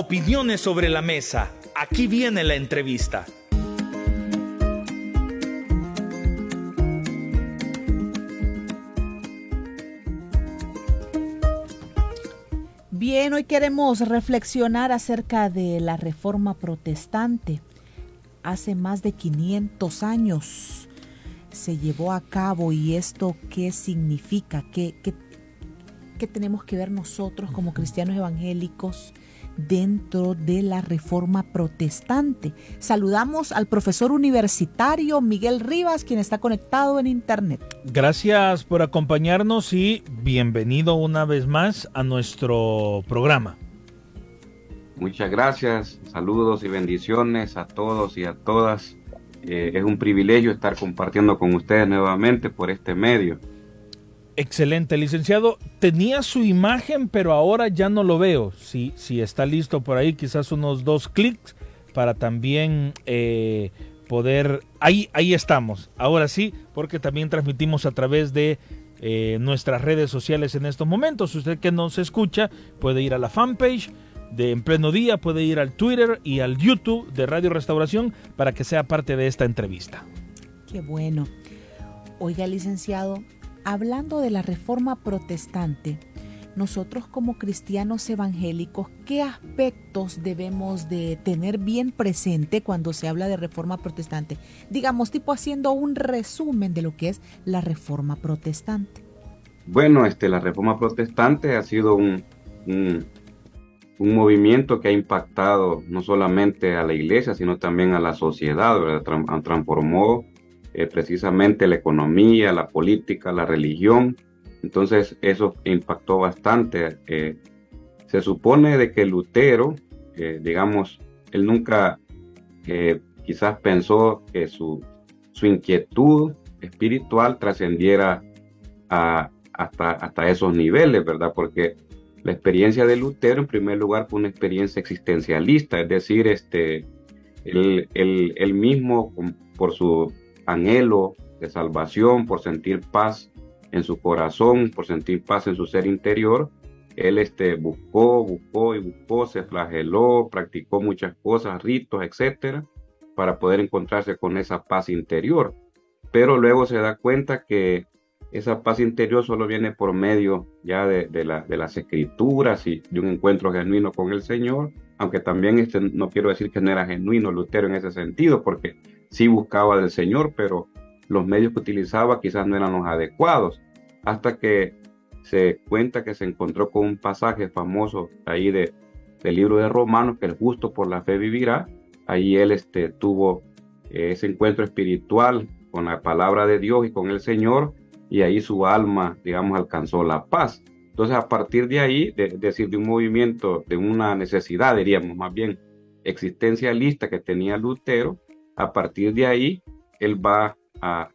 Opiniones sobre la mesa. Aquí viene la entrevista. Bien, hoy queremos reflexionar acerca de la reforma protestante. Hace más de 500 años se llevó a cabo y esto qué significa, qué, qué, qué tenemos que ver nosotros como cristianos evangélicos dentro de la reforma protestante. Saludamos al profesor universitario Miguel Rivas, quien está conectado en internet. Gracias por acompañarnos y bienvenido una vez más a nuestro programa. Muchas gracias, saludos y bendiciones a todos y a todas. Eh, es un privilegio estar compartiendo con ustedes nuevamente por este medio. Excelente, licenciado. Tenía su imagen, pero ahora ya no lo veo. Si, si está listo por ahí, quizás unos dos clics para también eh, poder... Ahí, ahí estamos. Ahora sí, porque también transmitimos a través de eh, nuestras redes sociales en estos momentos. Usted que nos escucha puede ir a la fanpage de En Pleno Día, puede ir al Twitter y al YouTube de Radio Restauración para que sea parte de esta entrevista. Qué bueno. Oiga, licenciado, hablando de la reforma protestante, nosotros como cristianos evangélicos, ¿qué aspectos debemos de tener bien presente cuando se habla de reforma protestante? Digamos, tipo haciendo un resumen de lo que es la reforma protestante. Bueno, este, la reforma protestante ha sido un, un, movimiento que ha impactado no solamente a la iglesia, sino también a la sociedad, ¿verdad? transformó eh, precisamente la economía, la política, la religión. Entonces eso impactó bastante. Eh, se supone de que Lutero, eh, digamos, él nunca quizás pensó que su, su inquietud espiritual trascendiera hasta, hasta esos niveles, ¿verdad? Porque la experiencia de Lutero, en primer lugar, fue una experiencia existencialista, es decir, este, él, él mismo, por su anhelo de salvación, por sentir paz en su corazón, por sentir paz en su ser interior, él este, buscó, buscó y buscó, se flageló, practicó muchas cosas, ritos, etcétera, para poder encontrarse con esa paz interior. Pero luego se da cuenta que esa paz interior solo viene por medio ya de, de, las escrituras y de un encuentro genuino con el Señor, aunque también este, no quiero decir que no era genuino Lutero en ese sentido, porque sí buscaba del Señor, pero los medios que utilizaba quizás no eran los adecuados, hasta que se cuenta que se encontró con un pasaje famoso ahí de, del libro de Romanos, que el justo por la fe vivirá. Ahí él este, tuvo eh, ese encuentro espiritual con la palabra de Dios y con el Señor, y ahí su alma, digamos, alcanzó la paz. Entonces, a partir de ahí, de, decir, de un movimiento, de una necesidad, diríamos más bien, existencialista que tenía Lutero, a partir de ahí, él va a,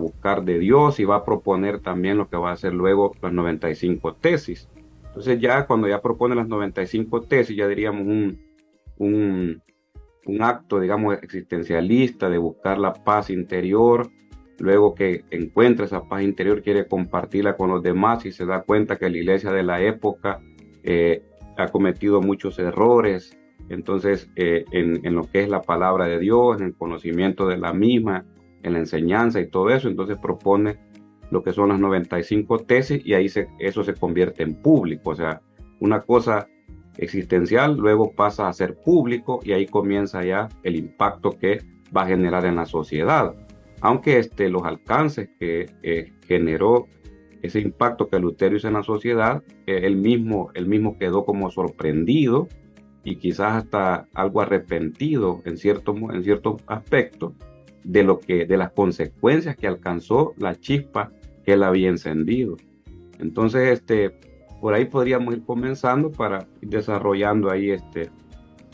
buscar de Dios y va a proponer también lo que va a hacer luego las 95 tesis. Entonces ya cuando ya propone las 95 tesis, ya diríamos un, un, un acto, digamos, existencialista de buscar la paz interior, luego que encuentra esa paz interior, quiere compartirla con los demás y se da cuenta que la iglesia de la época eh, ha cometido muchos errores, entonces, eh, en, lo que es la palabra de Dios, en el conocimiento de la misma, en la enseñanza y todo eso, entonces propone lo que son las 95 tesis y ahí se, eso se convierte en público. O sea, una cosa existencial luego pasa a ser público y ahí comienza ya el impacto que va a generar en la sociedad. Aunque este, los alcances que eh, generó ese impacto que Lutero hizo en la sociedad, eh, él, mismo, él mismo quedó como sorprendido y quizás hasta algo arrepentido en cierto, en cierto aspecto de, lo que, de las consecuencias que alcanzó la chispa que él había encendido. Entonces, este, por ahí podríamos ir comenzando para ir desarrollando ahí este,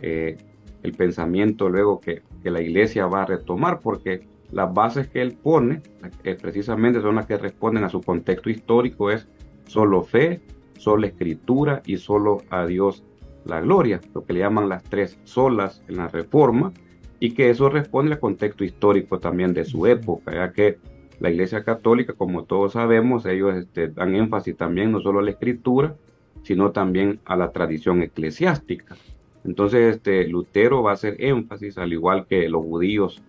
eh, el pensamiento luego que, que, la iglesia va a retomar, porque las bases que él pone eh, precisamente son las que responden a su contexto histórico, es solo fe, solo escritura y solo a Dios la gloria, lo que le llaman las tres solas en la reforma, y que eso responde al contexto histórico también de su época, ya que la Iglesia Católica, como todos sabemos, ellos este, dan énfasis también no solo a la escritura, sino también a la tradición eclesiástica. Entonces, este, Lutero va a hacer énfasis, al igual que los judíos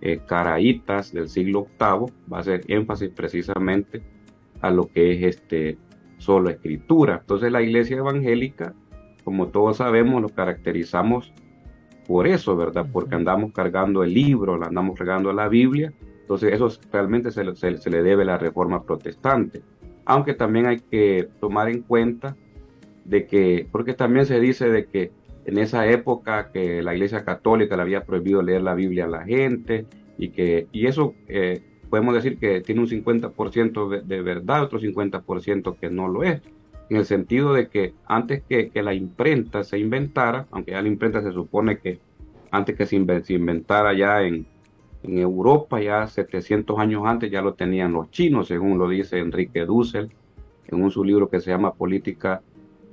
eh, caraítas del siglo VIII, va a hacer énfasis precisamente a lo que es este, solo escritura. Entonces, la iglesia evangélica, como todos sabemos, lo caracterizamos por eso, ¿verdad? Porque andamos cargando el libro, andamos cargando la Biblia. Entonces, eso realmente se, se le debe a la reforma protestante. Aunque también hay que tomar en cuenta de que, porque también se dice de que en esa época que la Iglesia Católica le había prohibido leer la Biblia a la gente y que y eso eh, podemos decir que tiene un 50% de, verdad, otro 50% que no lo es, en el sentido de que antes que, que, la imprenta se inventara, aunque ya la imprenta se supone que antes que se, inventara ya en, en, Europa, ya 700 años antes ya lo tenían los chinos, según lo dice Enrique Dussel en un su libro que se llama Política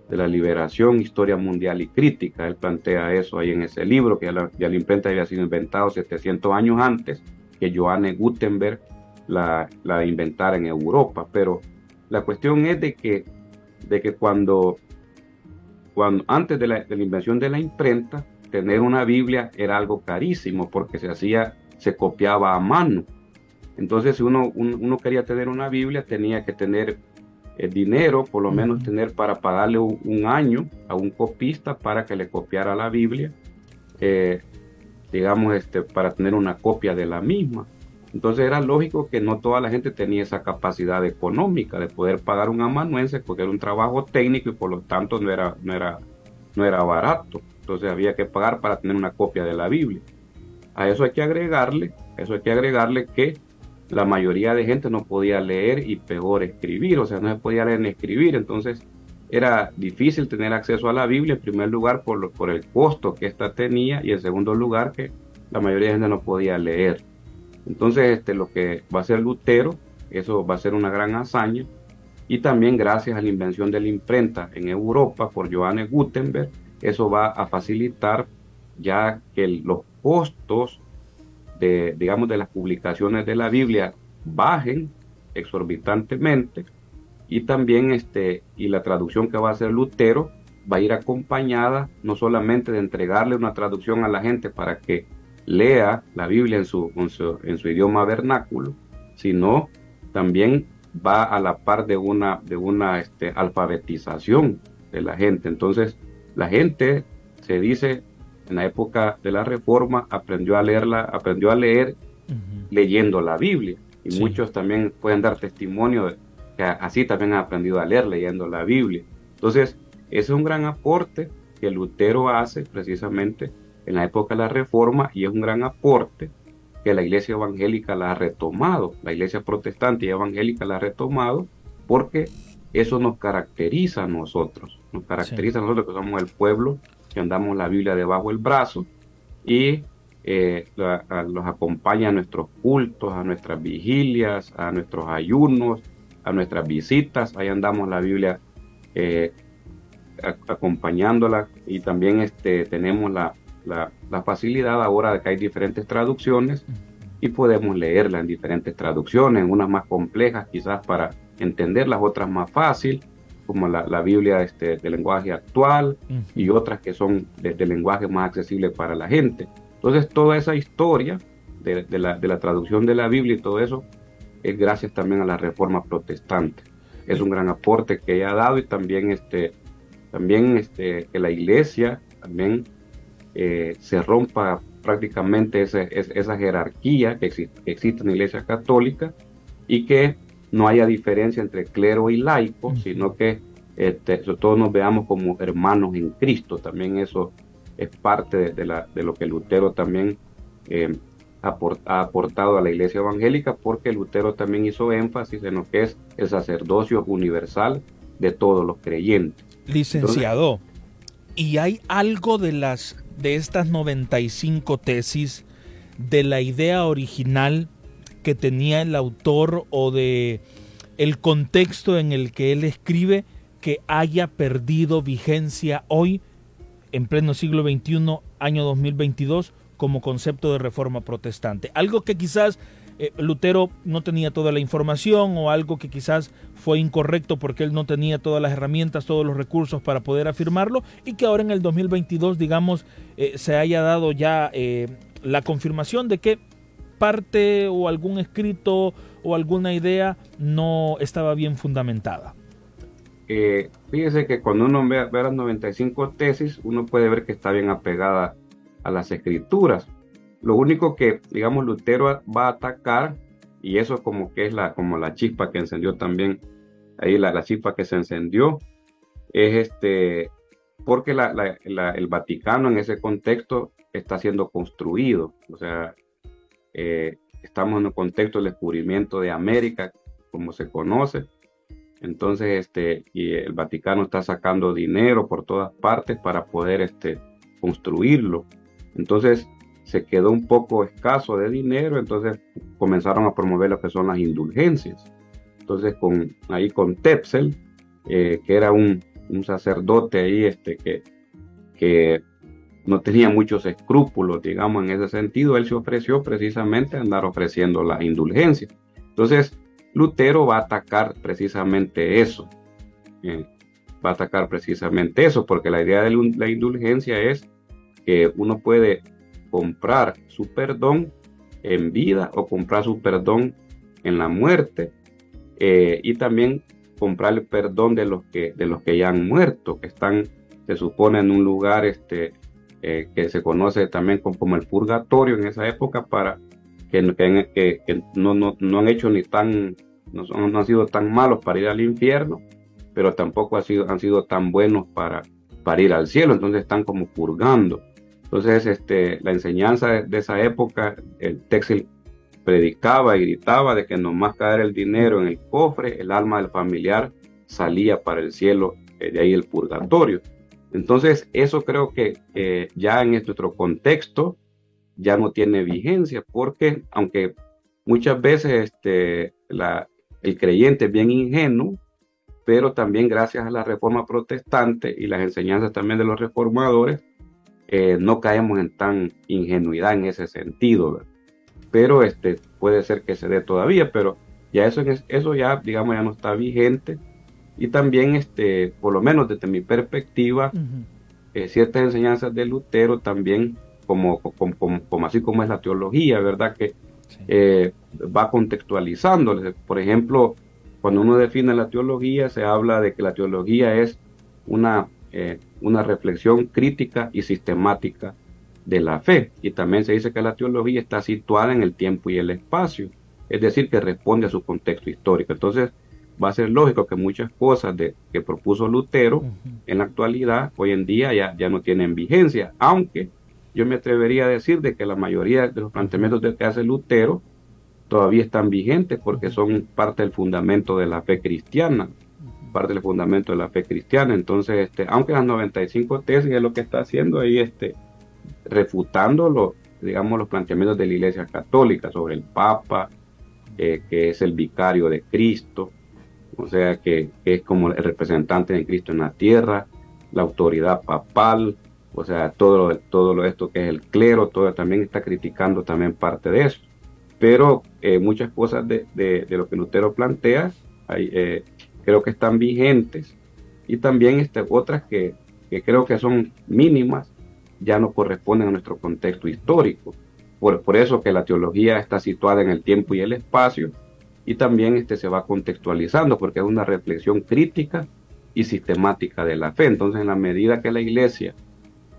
de la liberación, historia mundial y crítica. Él plantea eso ahí en ese libro, que ya la, imprenta había sido inventado 700 años antes que Johannes Gutenberg la, la inventara en Europa. Pero la cuestión es de que, de que cuando, cuando antes de la, de la invención de la imprenta, tener una Biblia era algo carísimo porque se hacía, se copiaba a mano. Entonces, si uno, uno quería tener una Biblia, tenía que tener el dinero, por lo menos tener para pagarle un, año a un copista para que le copiara la Biblia, eh, digamos, este, para tener una copia de la misma. Entonces era lógico que no toda la gente tenía esa capacidad económica de poder pagar un amanuense porque era un trabajo técnico y por lo tanto no era, no era, no era barato. Entonces había que pagar para tener una copia de la Biblia. A eso hay que agregarle, eso hay que agregarle que la mayoría de gente no podía leer y peor escribir, o sea, no se podía leer ni escribir, entonces era difícil tener acceso a la Biblia, en primer lugar por, por el costo que ésta tenía y en segundo lugar que la mayoría de gente no podía leer. Entonces, este, lo que va a ser Lutero, eso va a ser una gran hazaña, y también gracias a la invención de la imprenta en Europa por Johannes Gutenberg, eso va a facilitar ya que los costos digamos, de las publicaciones de la Biblia bajen exorbitantemente. Y también este, y la traducción que va a hacer Lutero va a ir acompañada no solamente de entregarle una traducción a la gente para que lea la Biblia en su, en su, idioma vernáculo, sino también va a la par de una, de una este, alfabetización de la gente. Entonces, la gente se dice en la época de la Reforma aprendió a leerla, aprendió a leer leyendo la Biblia. Y muchos también pueden dar testimonio de que así también han aprendido a leer leyendo la Biblia. Entonces, ese es un gran aporte que Lutero hace precisamente en la época de la Reforma y es un gran aporte que la iglesia evangélica la ha retomado, la iglesia protestante y evangélica la ha retomado porque eso nos caracteriza a nosotros, nos caracteriza a nosotros que somos el pueblo que andamos la Biblia debajo del brazo y eh, los acompaña a nuestros cultos, a nuestras vigilias, a nuestros ayunos, a nuestras visitas. Ahí andamos la Biblia eh, acompañándola y también este, tenemos la, la, facilidad ahora de que hay diferentes traducciones y podemos leerla en diferentes traducciones, unas más complejas quizás para entenderlas, otras más fácil como la, Biblia este, de lenguaje actual y otras que son de, lenguaje más accesible para la gente. Entonces, toda esa historia de, la, de, la, traducción de la Biblia y todo eso es gracias también a la reforma protestante. Es un gran aporte que ella ha dado y también, este, también este, que la iglesia también eh, se rompa prácticamente esa, esa jerarquía que existe, que existe en la iglesia católica y que no haya diferencia entre clero y laico, sino que este, todos nos veamos como hermanos en Cristo. También eso es parte de, la, de lo que Lutero también eh, ha aportado a la iglesia evangélica, porque Lutero también hizo énfasis en lo que es el sacerdocio universal de todos los creyentes. Licenciado, ¿y hay algo de las de estas 95 tesis de la idea original que tenía el autor o de el contexto en el que él escribe que haya perdido vigencia hoy en pleno siglo XXI, año 2022, como concepto de reforma protestante. Algo que quizás eh, Lutero no tenía toda la información o algo que quizás fue incorrecto porque él no tenía todas las herramientas, todos los recursos para poder afirmarlo y que ahora en el 2022, digamos, eh, se haya dado ya eh, la confirmación de que parte o algún escrito o alguna idea no estaba bien fundamentada. fíjese que cuando uno ve, ve, las 95 tesis, uno puede ver que está bien apegada a las escrituras. Lo único que, digamos, Lutero va a atacar, y eso es como que es la, como la chispa que encendió también, ahí la, la chispa que se encendió, es este, porque el Vaticano en ese contexto está siendo construido. O sea, eh, estamos en un contexto del descubrimiento de América, como se conoce. Entonces, este, y el Vaticano está sacando dinero por todas partes para poder este, construirlo. Entonces, se quedó un poco escaso de dinero, entonces comenzaron a promover lo que son las indulgencias. Entonces con, ahí con Tepsel, eh, que era un, un, sacerdote ahí este, que, que no tenía muchos escrúpulos, digamos, en ese sentido, él se ofreció precisamente a andar ofreciendo las indulgencias. Entonces, Lutero va a atacar precisamente eso. Eh, va a atacar precisamente eso, porque la idea de la indulgencia es que uno puede comprar su perdón en vida o comprar su perdón en la muerte eh, y también comprar el perdón de los que de los que ya han muerto que están se supone en un lugar este eh, que se conoce también como, el purgatorio en esa época para que, que, no, no, no, han hecho ni tan no, son, no, han sido tan malos para ir al infierno pero tampoco han sido, han sido tan buenos para, para ir al cielo. Entonces están como purgando entonces, este, la enseñanza de, esa época, el Texil predicaba y gritaba de que nomás caer el dinero en el cofre, el alma del familiar salía para el cielo, eh, de ahí el purgatorio. Entonces, eso creo que eh, ya en nuestro contexto ya no tiene vigencia, porque aunque muchas veces este, el creyente es bien ingenuo, pero también gracias a la reforma protestante y las enseñanzas también de los reformadores, eh, no caemos en tan ingenuidad en ese sentido, pero este, puede ser que se dé todavía, pero ya eso, eso ya, digamos, ya no está vigente. Y también, este, por lo menos desde mi perspectiva, eh, ciertas enseñanzas de Lutero también, como, como, así como es la teología, ¿verdad? Que eh, va contextualizando. Por ejemplo, cuando uno define la teología, se habla de que la teología es una eh, una reflexión crítica y sistemática de la fe. Y también se dice que la teología está situada en el tiempo y el espacio, es decir, que responde a su contexto histórico. Entonces, va a ser lógico que muchas cosas de, que propuso Lutero en la actualidad, hoy en día ya, ya no tienen vigencia, aunque yo me atrevería a decir de que la mayoría de los planteamientos que hace Lutero todavía están vigentes porque son parte del fundamento de la fe cristiana parte del fundamento de la fe cristiana. Entonces, este, aunque las 95 tesis es lo que está haciendo ahí, este, refutando los, digamos, los planteamientos de la Iglesia Católica sobre el Papa, eh, que es el vicario de Cristo, o sea, que, es como el representante de Cristo en la tierra, la autoridad papal, o sea, todo lo, todo lo esto que es el clero, todo también está criticando también parte de eso. Pero eh, muchas cosas de, de, lo que Lutero plantea hay, eh, creo que están vigentes y también este, otras que, creo que son mínimas ya no corresponden a nuestro contexto histórico. Por, por, eso que la teología está situada en el tiempo y el espacio y también este, se va contextualizando porque es una reflexión crítica y sistemática de la fe. Entonces, en la medida que la iglesia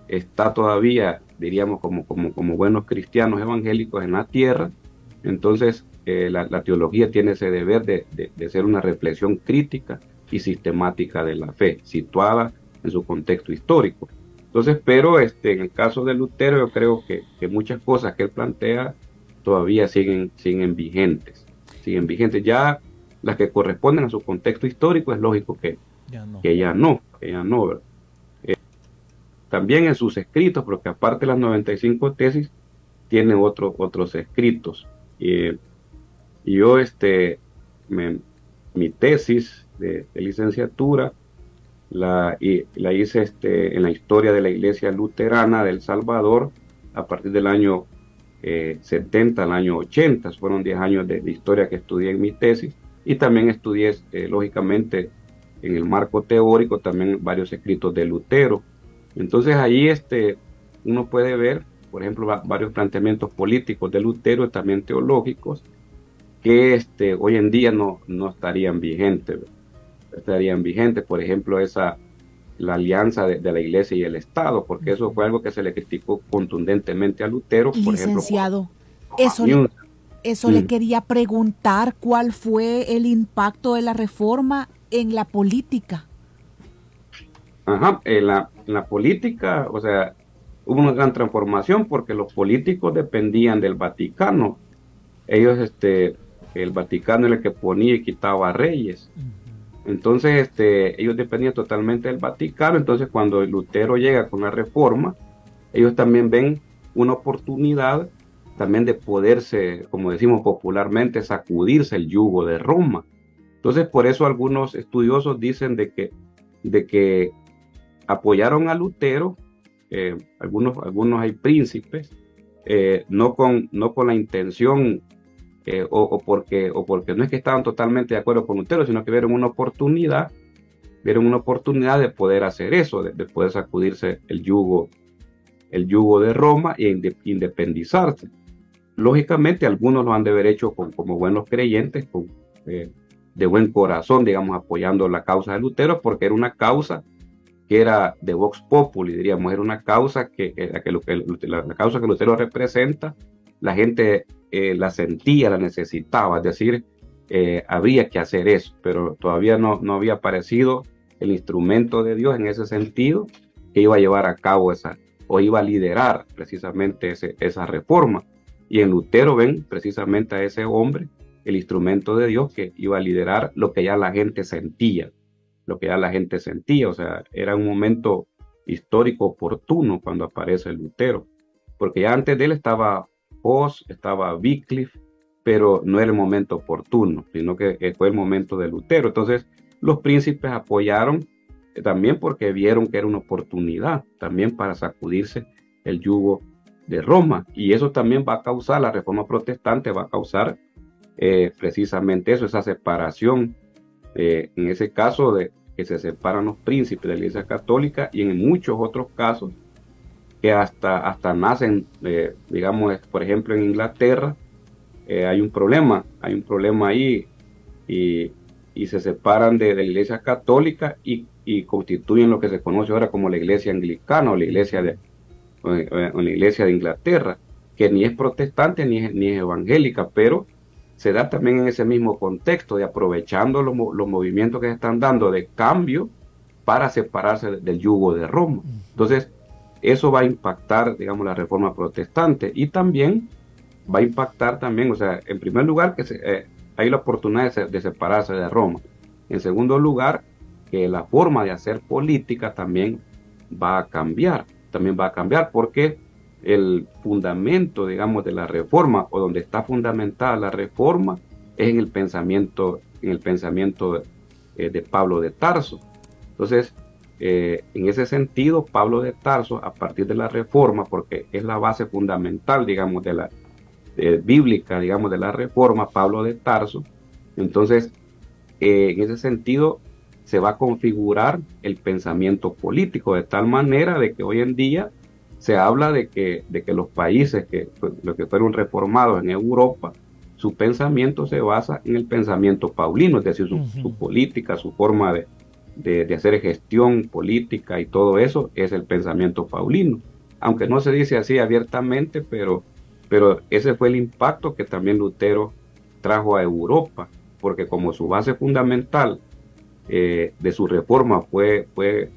está todavía, diríamos, como, como, como buenos cristianos evangélicos en la tierra, entonces eh, la, teología tiene ese deber de, ser una reflexión crítica y sistemática de la fe, situada en su contexto histórico. Entonces, pero este, en el caso de Lutero, yo creo que, muchas cosas que él plantea todavía siguen, siguen vigentes, siguen vigentes. Ya las que corresponden a su contexto histórico, es lógico que, que ya no, que ya no. Eh, también en sus escritos, porque aparte de las 95 tesis, tiene otros otros escritos. Y yo, este, mi tesis de, licenciatura la, y, la hice este, en la historia de la iglesia luterana del Salvador a partir del año 70 al año 80. Fueron 10 años de, historia que estudié en mi tesis y también estudié, eh, lógicamente, en el marco teórico también varios escritos de Lutero. Entonces ahí este, uno puede ver, por ejemplo, varios planteamientos políticos de Lutero también teológicos que este, hoy en día no, no estarían vigentes. Estarían vigentes, por ejemplo, esa la alianza de, la iglesia y el Estado, porque eso fue algo que se le criticó contundentemente a Lutero. Por Licenciado, eso, le, eso le mm. quería preguntar, ¿cuál fue el impacto de la reforma en la política? Ajá, en la, en la política, o sea, hubo una gran transformación porque los políticos dependían del Vaticano. Ellos, este, el Vaticano era el que ponía y quitaba reyes. Entonces, este, ellos dependían totalmente del Vaticano. Entonces, cuando Lutero llega con la reforma, ellos también ven una oportunidad también de poderse, como decimos popularmente, sacudirse el yugo de Roma. Entonces, por eso algunos estudiosos dicen de que, de que apoyaron a Lutero, eh, algunos, algunos hay príncipes, eh, no, con, no con la intención eh, o, porque, o porque no es que estaban totalmente de acuerdo con Lutero, sino que vieron una oportunidad, vieron una oportunidad de poder hacer eso, de, poder sacudirse el yugo, el yugo de Roma e independizarse. Lógicamente, algunos lo han de haber hecho como buenos creyentes, con, eh, de buen corazón, digamos, apoyando la causa de Lutero, porque era una causa que era de Vox Populi, diríamos, era una causa que, que, la, la, causa que Lutero representa, la gente eh, la sentía, la necesitaba, es decir, eh, había que hacer eso, pero todavía no, no había aparecido el instrumento de Dios en ese sentido que iba a llevar a cabo esa, o iba a liderar precisamente esa reforma. Y en Lutero ven precisamente a ese hombre, el instrumento de Dios que iba a liderar lo que ya la gente sentía, lo que ya la gente sentía, o sea, era un momento histórico oportuno cuando aparece Lutero, porque ya antes de él estaba estaba Wycliffe, pero no era el momento oportuno, sino que eh, fue el momento de Lutero. Entonces, los príncipes apoyaron eh, también porque vieron que era una oportunidad también para sacudirse el yugo de Roma. Y eso también va a causar, la reforma protestante va a causar eh, precisamente eso, esa separación, en ese caso de que se separan los príncipes de la Iglesia Católica y en muchos otros casos que hasta, hasta nacen, eh, digamos, por ejemplo, en Inglaterra, eh, hay un problema, hay un problema ahí y, se separan de, la iglesia católica y, constituyen lo que se conoce ahora como la iglesia anglicana o la iglesia de, la iglesia de Inglaterra, que ni es protestante ni es, ni es evangélica, pero se da también en ese mismo contexto de aprovechando los, los movimientos que se están dando de cambio para separarse del yugo de Roma. Entonces, eso va a impactar, digamos, la reforma protestante y también va a impactar también, o sea, en primer lugar, que eh, hay la oportunidad de, separarse de Roma. En segundo lugar, que la forma de hacer política también va a cambiar, también va a cambiar porque el fundamento, digamos, de la reforma o donde está fundamentada la reforma es en el pensamiento, en el pensamiento eh, de Pablo de Tarso. Entonces, eh, en ese sentido, Pablo de Tarso, a partir de la reforma, porque es la base fundamental, digamos, de la bíblica, digamos, de la reforma, Pablo de Tarso, entonces, eh, en ese sentido, se va a configurar el pensamiento político de tal manera de que hoy en día se habla de que, de que los países que, los que fueron reformados en Europa, su pensamiento se basa en el pensamiento paulino, es decir, su política, su forma de, de, hacer gestión política y todo eso es el pensamiento paulino. Aunque no se dice así abiertamente, pero, pero ese fue el impacto que también Lutero trajo a Europa, porque como su base fundamental eh, de su reforma fue, fue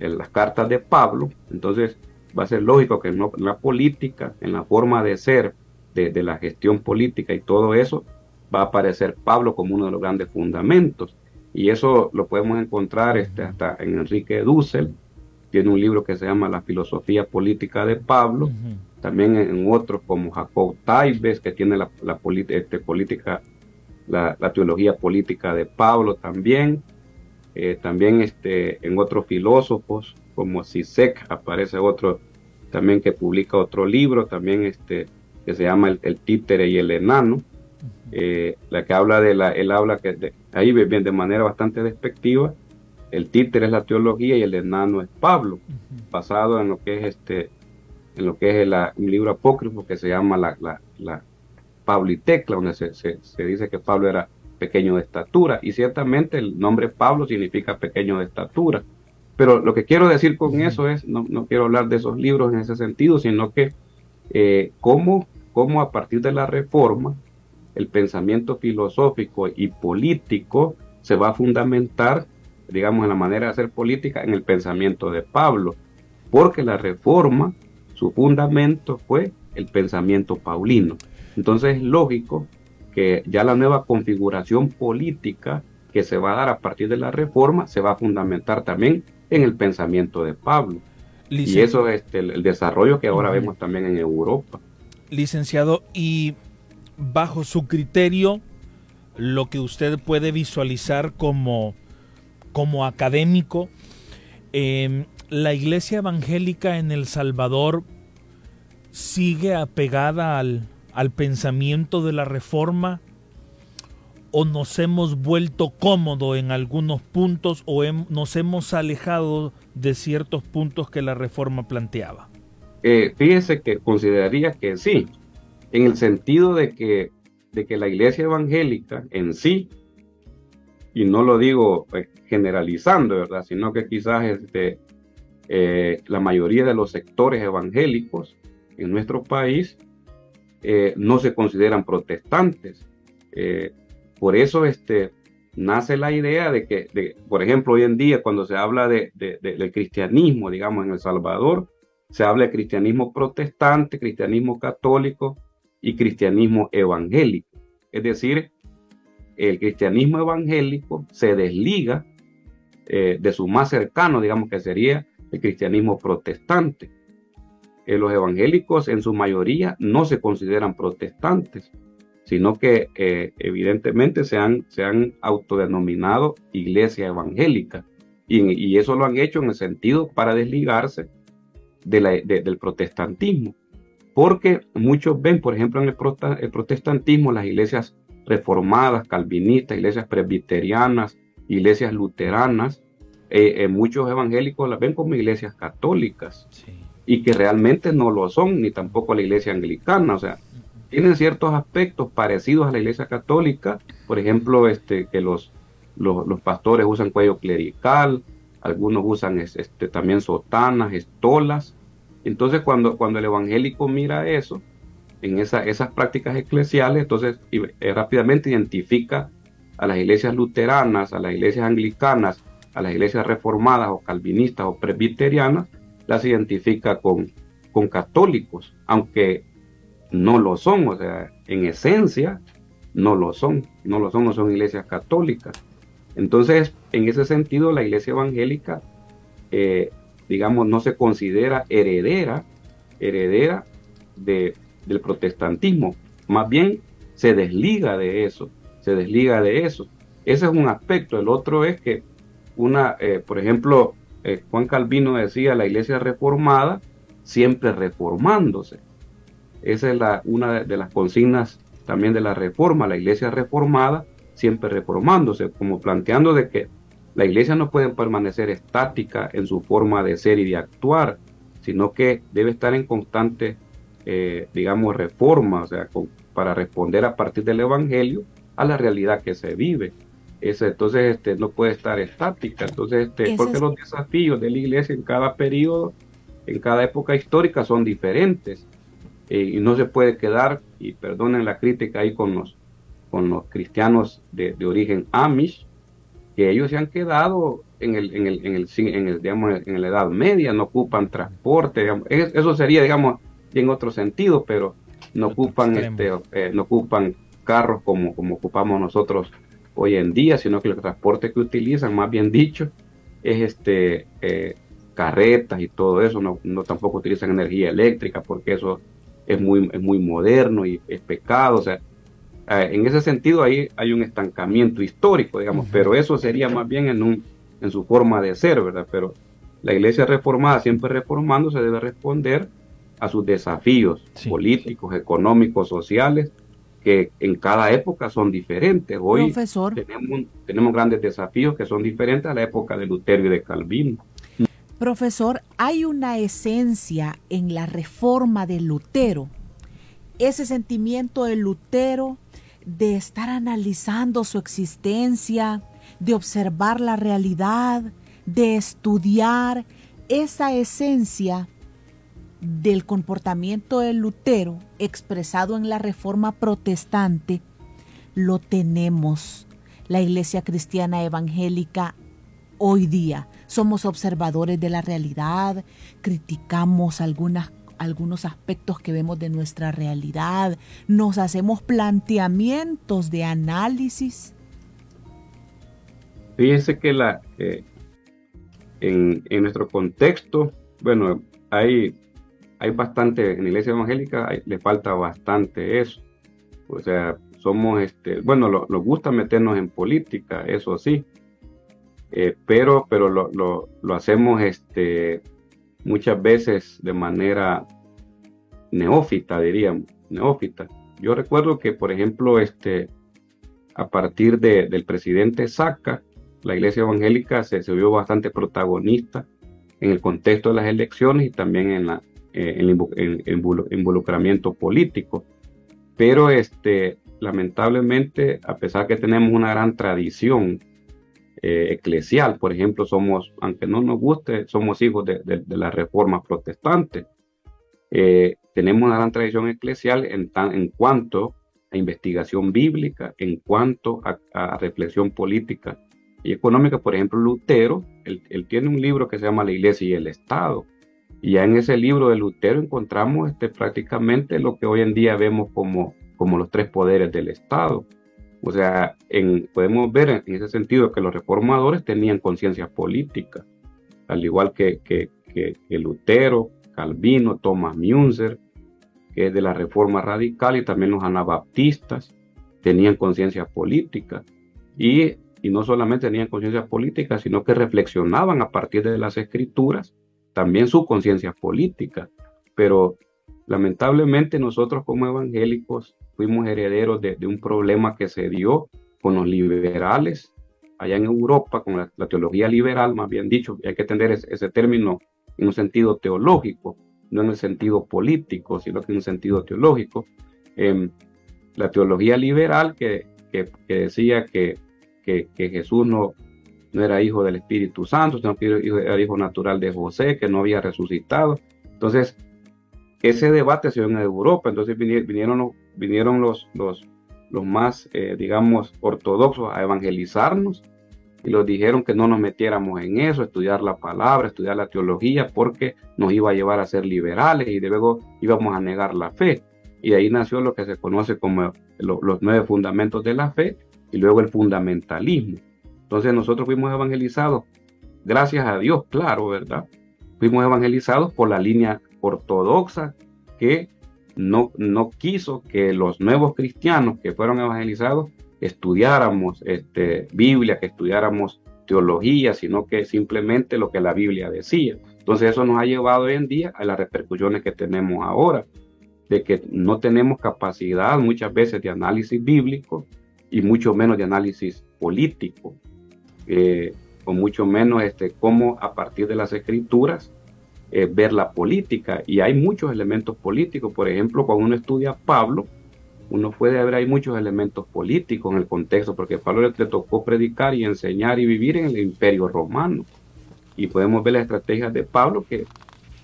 en las cartas de Pablo, entonces va a ser lógico que en la política, en la forma de ser, de, de la gestión política y todo eso, va a aparecer Pablo como uno de los grandes fundamentos. Y eso lo podemos encontrar este, hasta en Enrique Dussel, tiene un libro que se llama La filosofía política de Pablo, también en, otros como Jacob Taibes, que tiene la, la este, política, la, teología política de Pablo también, eh, también este, en otros filósofos como Sisek aparece otro también que publica otro libro, también este, que se llama El, títere y el enano, eh, la que habla de la, él habla que de, ahí bien de manera bastante despectiva, el títere es la teología y el enano es Pablo, basado en lo que es este, en lo que es un libro apócrifo que se llama la, la, la Pablo y Tecla, donde se, se, dice que Pablo era pequeño de estatura, y ciertamente el nombre Pablo significa pequeño de estatura. Pero lo que quiero decir con eso es, no, no, quiero hablar de esos libros en ese sentido, sino que eh, cómo, cómo a partir de la reforma el pensamiento filosófico y político se va a fundamentar digamos, en la manera de hacer política en el pensamiento de Pablo, porque la reforma, su fundamento fue el pensamiento paulino. Entonces es lógico que ya la nueva configuración política que se va a dar a partir de la reforma se va a fundamentar también en el pensamiento de Pablo. y eso es este, el, desarrollo que ahora vemos también en Europa. Licenciado, y bajo su criterio, lo que usted puede visualizar como como académico, em, la iglesia evangélica en El Salvador sigue apegada al, pensamiento de la reforma o nos hemos vuelto cómodo en algunos puntos o nos hemos alejado de ciertos puntos que la reforma planteaba? Eh, fíjese que consideraría que sí, en el sentido de que, de que la iglesia evangélica en sí y no lo digo pues, generalizando, ¿verdad? Sino que quizás este, eh, la mayoría de los sectores evangélicos en nuestro país eh, no se consideran protestantes. Eh, por eso este, nace la idea de que, por ejemplo, hoy en día cuando se habla de, del cristianismo, digamos, en El Salvador, se habla de cristianismo protestante, cristianismo católico y cristianismo evangélico. Es decir, el cristianismo evangélico se desliga eh, de su más cercano, digamos que sería el cristianismo protestante. Eh, los evangélicos en su mayoría no se consideran protestantes, sino que eh, evidentemente se han, se han autodenominado iglesia evangélica. Y, eso lo han hecho en el sentido para desligarse del protestantismo. Porque muchos ven, por ejemplo, en el protestantismo las iglesias reformadas, calvinistas, iglesias presbiterianas, iglesias luteranas, eh, eh, muchos evangélicos las ven como iglesias católicas y que realmente no lo son, ni tampoco la iglesia anglicana, o sea, tienen ciertos aspectos parecidos a la iglesia católica, por ejemplo, este, que los, los, pastores usan cuello clerical, algunos usan este, también sotanas, estolas, entonces cuando, cuando el evangélico mira eso, en esas prácticas eclesiales, entonces eh, rápidamente identifica a las iglesias luteranas, a las iglesias anglicanas, a las iglesias reformadas o calvinistas o presbiterianas, las identifica con, con católicos, aunque no lo son, o sea, en esencia no lo son, no lo son, no son iglesias católicas. Entonces, en ese sentido, la iglesia evangélica, eh, digamos, no se considera heredera, heredera de, del protestantismo, más bien se desliga de eso, se desliga de eso. Ese es un aspecto. El otro es que una, eh, por ejemplo, eh, Juan Calvino decía, la iglesia reformada siempre reformándose. Esa es la, una de las consignas también de la reforma, la iglesia reformada siempre reformándose, como planteando de que la iglesia no puede permanecer estática en su forma de ser y de actuar, sino que debe estar en constante eh, digamos, reforma, o sea, para responder a partir del Evangelio a la realidad que se vive. Ese, entonces, este, no puede estar estática. Entonces, este, porque los desafíos de la iglesia en cada periodo, en cada época histórica son diferentes. Eh, y no se puede quedar, y perdonen la crítica ahí con los, con los cristianos de, de origen Amish, que ellos se han quedado en el, en el, en el, en el, digamos, en la Edad Media, no ocupan transporte, eso sería, digamos, en otro sentido, pero no ocupan, este, eh, no ocupan carros como, como ocupamos nosotros hoy en día, sino que el transporte que utilizan, más bien dicho, es este eh, carretas y todo eso, no, tampoco utilizan energía eléctrica porque eso es muy, muy moderno y es pecado, o sea, eh, en ese sentido ahí hay un estancamiento histórico, digamos, pero eso sería más bien en, un, en su forma de ser, ¿verdad? Pero la iglesia reformada, siempre reformando, se debe responder a sus desafíos políticos, económicos, sociales, que en cada época son diferentes. Hoy Tenemos, tenemos grandes desafíos que son diferentes a la época de Lutero y de Calvino. Profesor, hay una esencia en la reforma de Lutero, ese sentimiento de Lutero de estar analizando su existencia, de observar la realidad, de estudiar esa esencia del comportamiento de Lutero expresado en la Reforma Protestante, lo tenemos la Iglesia Cristiana Evangélica hoy día. Somos observadores de la realidad, criticamos algunas, algunos aspectos que vemos de nuestra realidad, nos hacemos planteamientos de análisis. Fíjense que la, en, en, nuestro contexto, bueno, hay hay bastante, en la iglesia evangélica le falta bastante eso. O sea, somos, este, bueno, nos gusta meternos en política, eso sí, eh, pero, pero lo, lo, hacemos este, muchas veces de manera neófita, diríamos, neófita. Yo recuerdo que, por ejemplo, este, a partir de, del presidente Saca, la iglesia evangélica se, se vio bastante protagonista en el contexto de las elecciones y también en la, eh, el, involucramiento político. Pero este, lamentablemente, a pesar que tenemos una gran tradición eh, eclesial, por ejemplo, somos, aunque no nos guste, somos hijos de, la reforma protestante. Eh, tenemos una gran tradición eclesial en, en cuanto a investigación bíblica, en cuanto a, reflexión política y económica. Por ejemplo, Lutero, él, tiene un libro que se llama La Iglesia y el Estado, y ya en ese libro de Lutero encontramos este, prácticamente lo que hoy en día vemos como, como los tres poderes del Estado. O sea, en, podemos ver en ese sentido que los reformadores tenían conciencia política, al igual que, que, que, Lutero, Calvino, Thomas Müntzer, que es de la reforma radical, y también los anabaptistas tenían conciencia política. Y, y no solamente tenían conciencia política, sino que reflexionaban a partir de las escrituras también su conciencia política, pero lamentablemente nosotros como evangélicos fuimos herederos de, un problema que se dio con los liberales allá en Europa, con la, teología liberal, más bien dicho, hay que entender ese, término en un sentido teológico, no en el sentido político, sino que en un sentido teológico. Em, la teología liberal que, decía que, que, Jesús no, no era hijo del Espíritu Santo, sino que era hijo natural de José, que no había resucitado. Entonces, ese debate se dio en Europa, entonces vinieron, vinieron los, los, los más, eh, digamos, ortodoxos a evangelizarnos y los dijeron que no nos metiéramos en eso, estudiar la palabra, estudiar la teología, porque nos iba a llevar a ser liberales y luego íbamos a negar la fe. Y ahí nació lo que se conoce como los nueve fundamentos de la fe y luego el fundamentalismo. Entonces nosotros fuimos evangelizados, gracias a Dios, claro, ¿verdad? Fuimos evangelizados por la línea ortodoxa que no, no quiso que los nuevos cristianos que fueron evangelizados estudiáramos este, Biblia, que estudiáramos teología, sino que simplemente lo que la Biblia decía. Entonces eso nos ha llevado hoy en día a las repercusiones que tenemos ahora, de que no tenemos capacidad muchas veces de análisis bíblico y mucho menos de análisis político eh, o mucho menos este, cómo a partir de las escrituras eh, ver la política. Y hay muchos elementos políticos. Por ejemplo, cuando uno estudia a Pablo, uno puede ver, hay muchos elementos políticos en el contexto, porque Pablo le, tocó predicar y enseñar y vivir en el imperio romano. Y podemos ver las estrategias de Pablo que,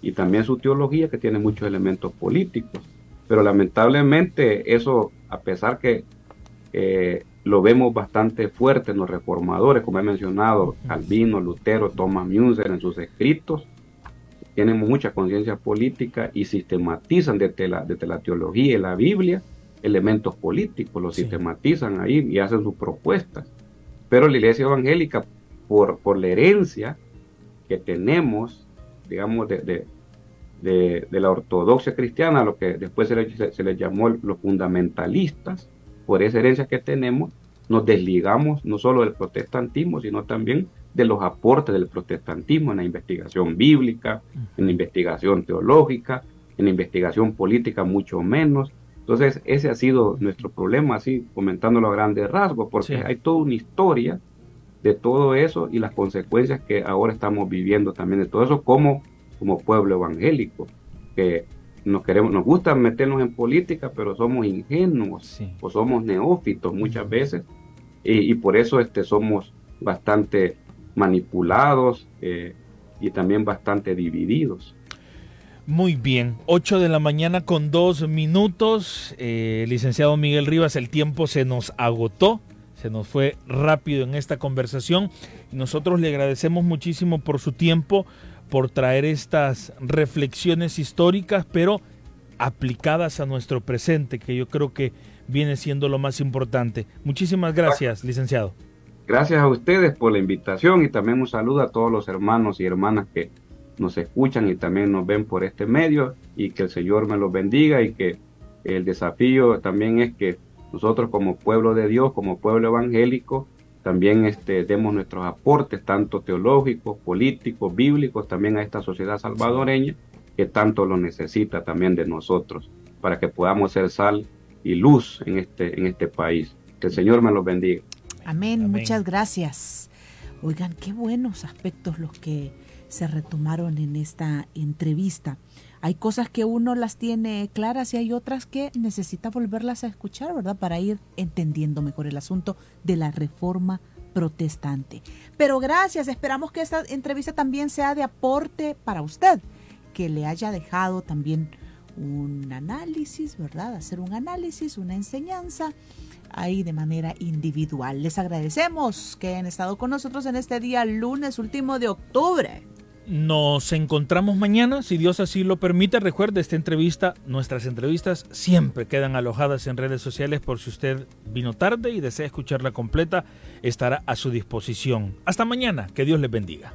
y también su teología que tiene muchos elementos políticos. Pero lamentablemente eso, a pesar que eh, lo vemos bastante fuerte en los reformadores, como he mencionado, Calvino, Lutero, Thomas Müntzer en sus escritos, tienen mucha conciencia política y sistematizan desde la, desde la teología y la Biblia elementos políticos, los sistematizan ahí y hacen sus propuestas. pero la iglesia evangélica, por, por la herencia que tenemos, digamos, de, de, la ortodoxia cristiana, lo que después se le, se le llamó los fundamentalistas, por esa herencia que tenemos, nos desligamos no solo del protestantismo, sino también de los aportes del protestantismo en la investigación bíblica, en la investigación teológica, en la investigación política mucho menos. Entonces, ese ha sido nuestro problema, así comentándolo a grandes rasgos, porque hay toda una historia de todo eso y las consecuencias que ahora estamos viviendo también de todo eso como, como pueblo evangélico, que nos queremos, nos gusta meternos en política, pero somos ingenuos o somos neófitos muchas veces y, por eso este, somos bastante manipulados eh, y también bastante divididos. Muy bien, 8 de la mañana con dos minutos. Eh, licenciado Miguel Rivas, el tiempo se nos agotó, se nos fue rápido en esta conversación nosotros le agradecemos muchísimo por su tiempo, por traer estas reflexiones históricas, pero aplicadas a nuestro presente, que yo creo que viene siendo lo más importante. Muchísimas gracias, licenciado. Gracias a ustedes por la invitación y también un saludo a todos los hermanos y hermanas que nos escuchan y también nos ven por este medio y que el Señor me los bendiga y que el desafío también es que nosotros como pueblo de Dios, como pueblo evangélico, también este, demos nuestros aportes, tanto teológicos, políticos, bíblicos, también a esta sociedad salvadoreña que tanto lo necesita también de nosotros, para que podamos ser sal y luz en este, en este país. Que el Señor me los bendiga. Amén, muchas gracias. Oigan, qué buenos aspectos los que se retomaron en esta entrevista. Hay cosas que uno las tiene claras y hay otras que necesita volverlas a escuchar, ¿verdad? Para ir entendiendo mejor el asunto de la reforma protestante. Pero gracias, esperamos que esta entrevista también sea de aporte para usted, que le haya dejado también un análisis, ¿verdad? Hacer un análisis, una enseñanza ahí de manera individual. Les agradecemos que hayan estado con nosotros en este día lunes último de octubre. Nos encontramos mañana, si Dios así lo permite. Recuerde, esta entrevista, nuestras entrevistas siempre quedan alojadas en redes sociales por si usted vino tarde y desea escucharla completa, estará a su disposición. Hasta mañana, que Dios les bendiga.